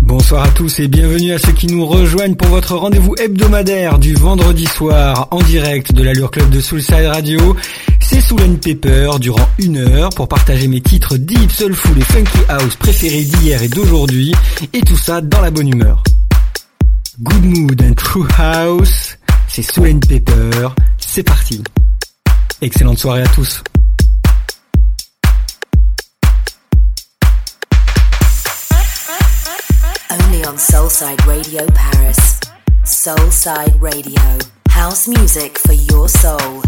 Bonsoir à tous et bienvenue à ceux qui nous rejoignent pour votre rendez-vous hebdomadaire du vendredi soir en direct de l'Allure Club de Soulside Radio. C'est Soul Pepper durant une heure pour partager mes titres deep, soulful et funky house préférés d'hier et d'aujourd'hui et tout ça dans la bonne humeur. Good mood and true house, c'est Soul Pepper, c'est parti. Excellente soirée à tous. Only on Soulside Radio Paris. Soulside Radio. House music for your soul.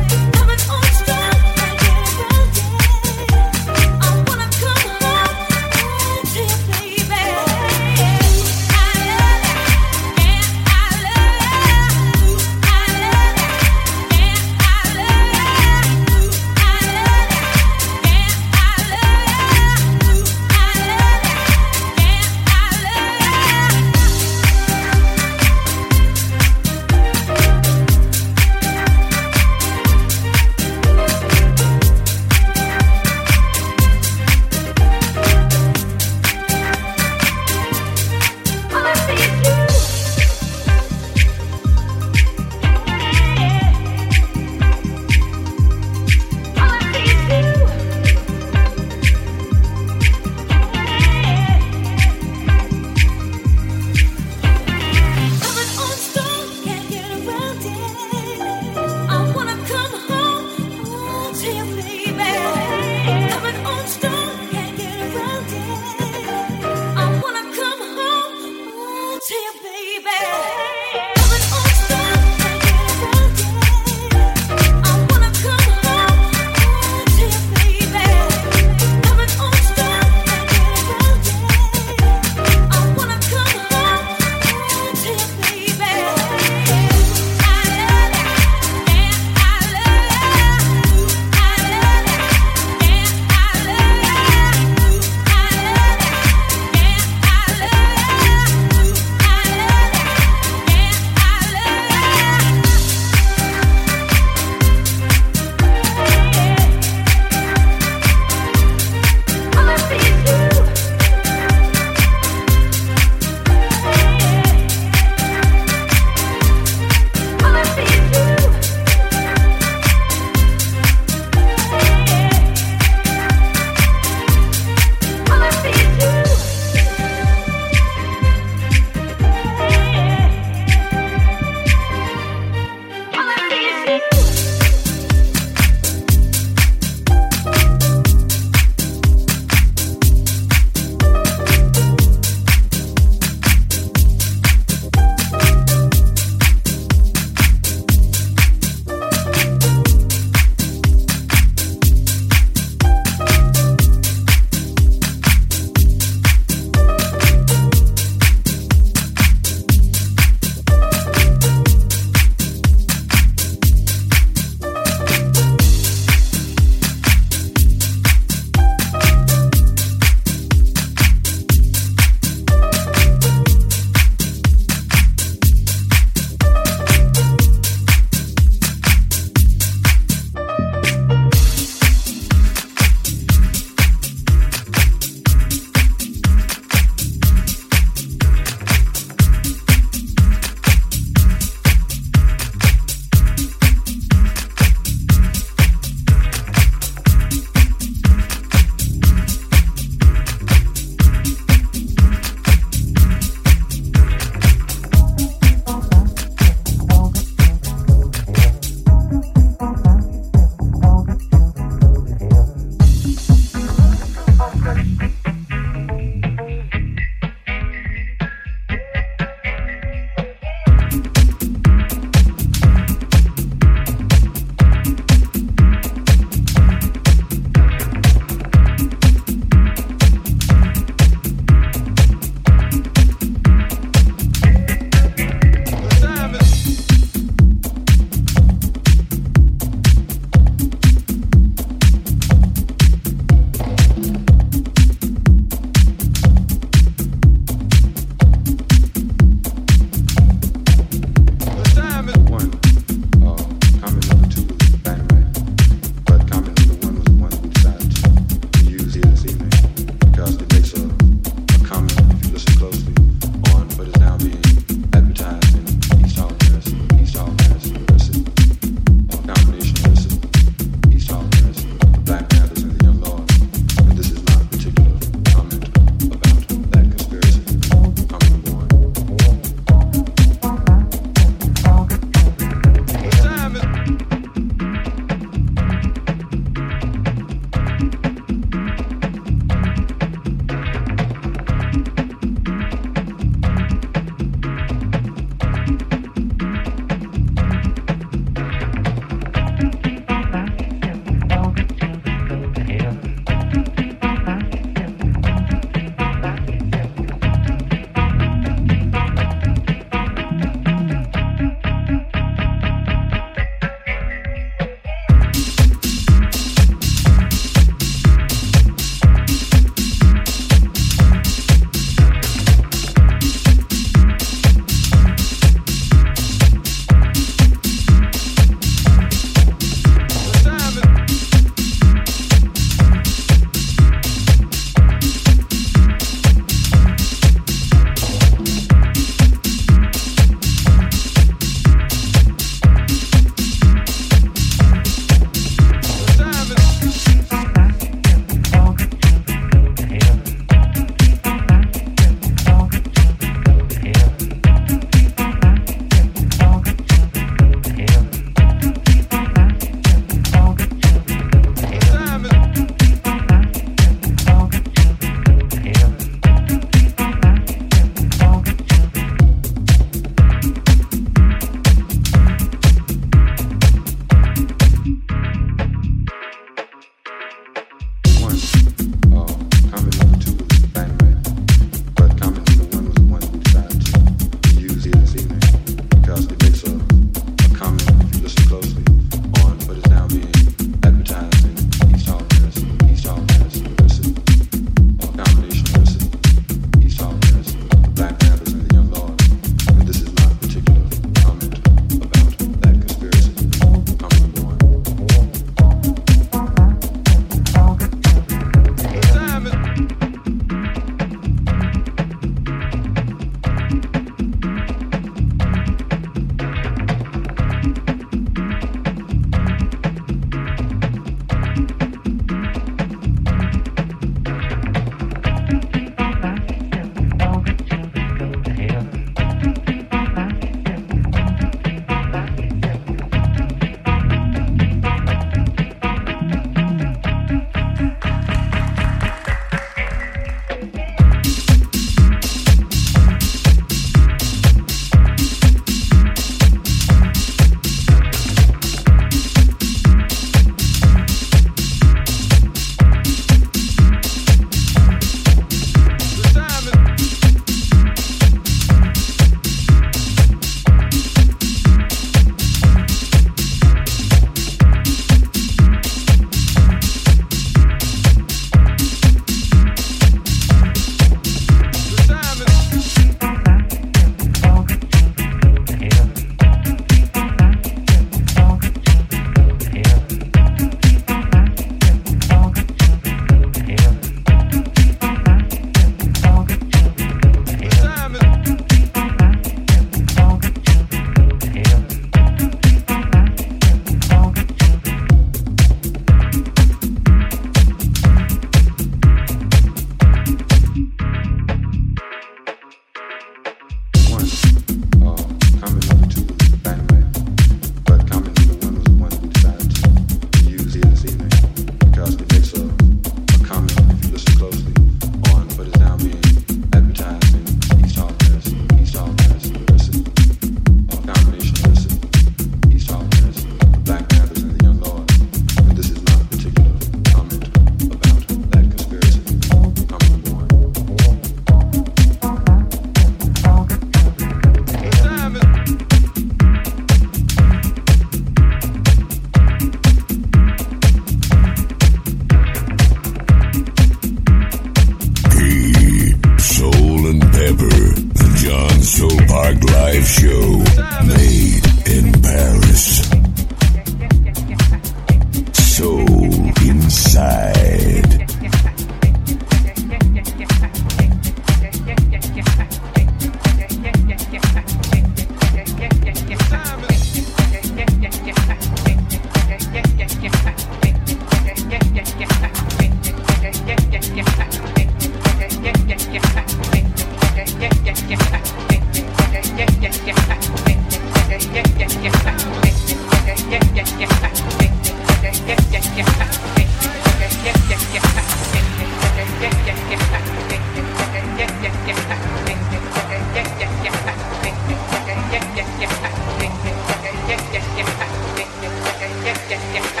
キャッキ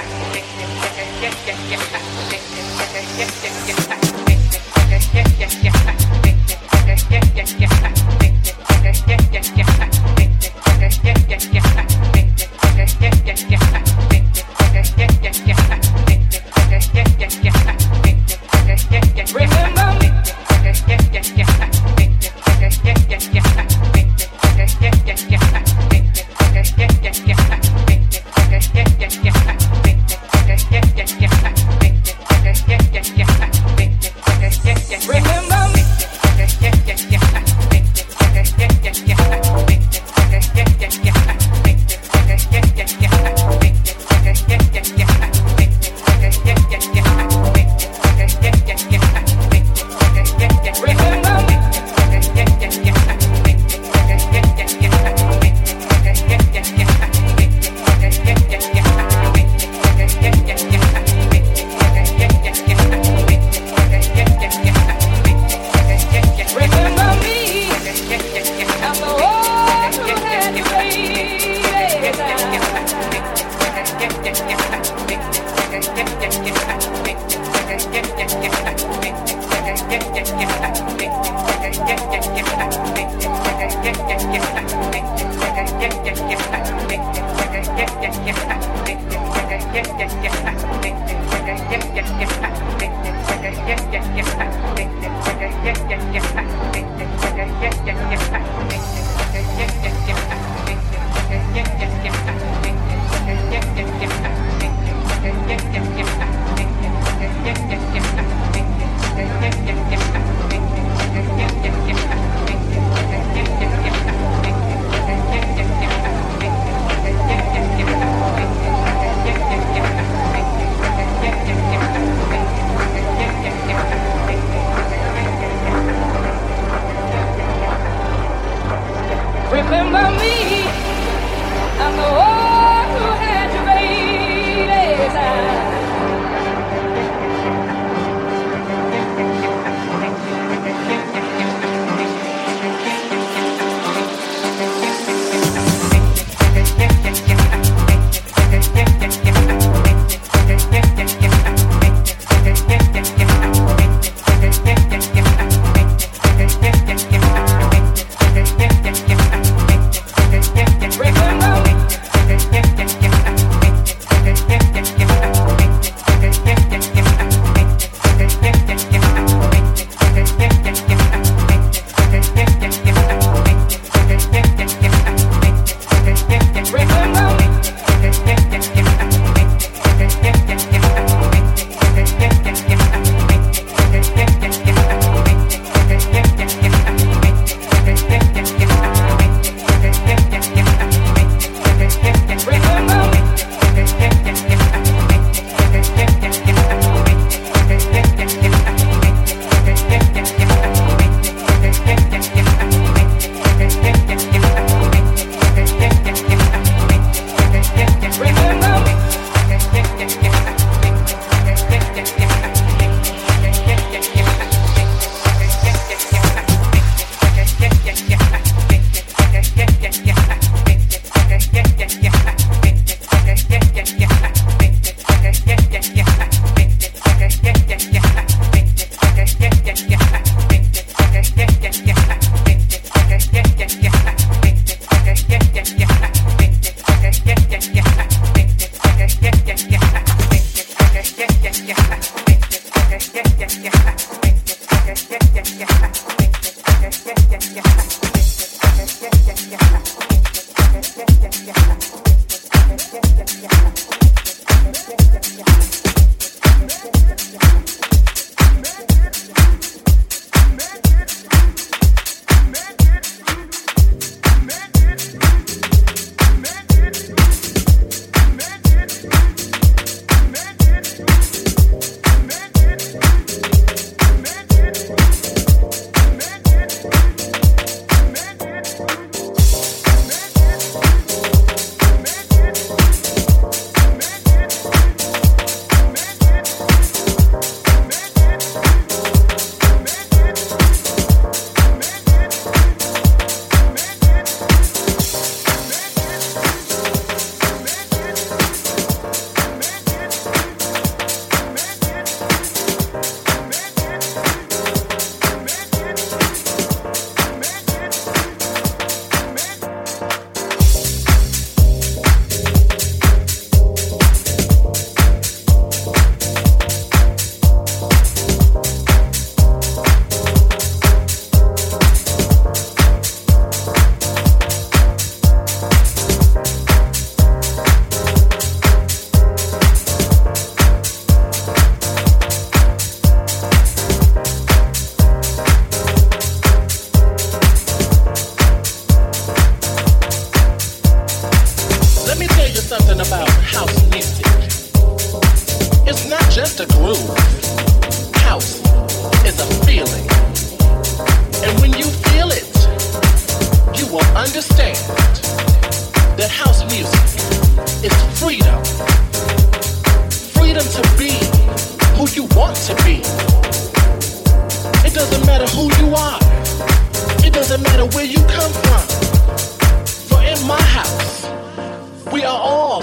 something about house music. It's not just a groove. House is a feeling. And when you feel it, you will understand that house music is freedom. Freedom to be who you want to be. It doesn't matter who you are. It doesn't matter where you come from. For in my house, we are all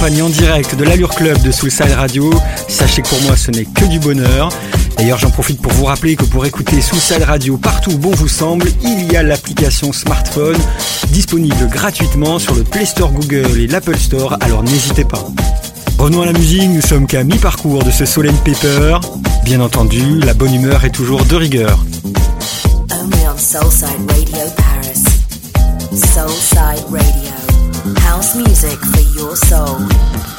en direct de l'Allure Club de Soulside Radio. Sachez que pour moi ce n'est que du bonheur. D'ailleurs j'en profite pour vous rappeler que pour écouter Soulside Radio partout où bon vous semble, il y a l'application smartphone disponible gratuitement sur le Play Store Google et l'Apple Store, alors n'hésitez pas. Revenons à la musique, nous sommes qu'à mi-parcours de ce Solen Paper. Bien entendu, la bonne humeur est toujours de rigueur. House music for your soul.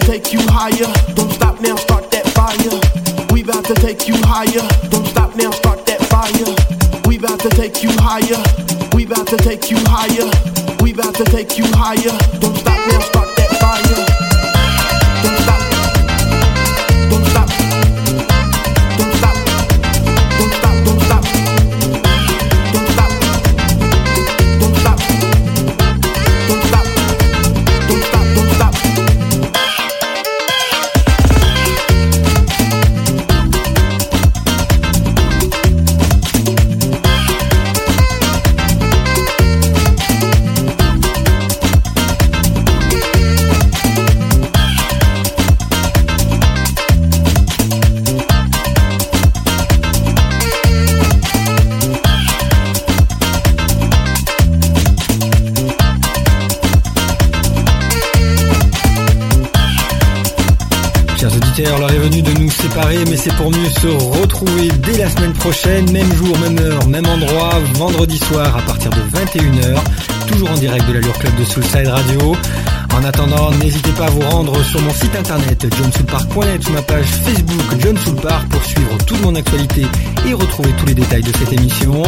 to take you higher. Don't stop now, start that fire. We about to take you higher. Don't stop now, start that fire. We about to take you higher. We about to take you higher. We about to take you higher. Don't stop now, start mais c'est pour mieux se retrouver dès la semaine prochaine, même jour, même heure, même endroit, vendredi soir à partir de 21h, toujours en direct de l'Allure Club de Soulside Radio. En attendant, n'hésitez pas à vous rendre sur mon site internet johnsoulpark.net ou ma page Facebook John Soulpark pour suivre toute mon actualité et retrouver tous les détails de cette émission.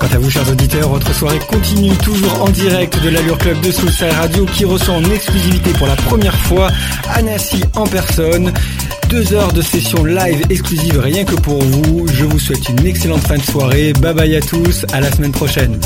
Quant à vous, chers auditeurs, votre soirée continue toujours en direct de l'Allure Club de Soulside Radio qui reçoit en exclusivité pour la première fois Anassi en personne. Deux heures de session live exclusive rien que pour vous. Je vous souhaite une excellente fin de soirée. Bye bye à tous. À la semaine prochaine.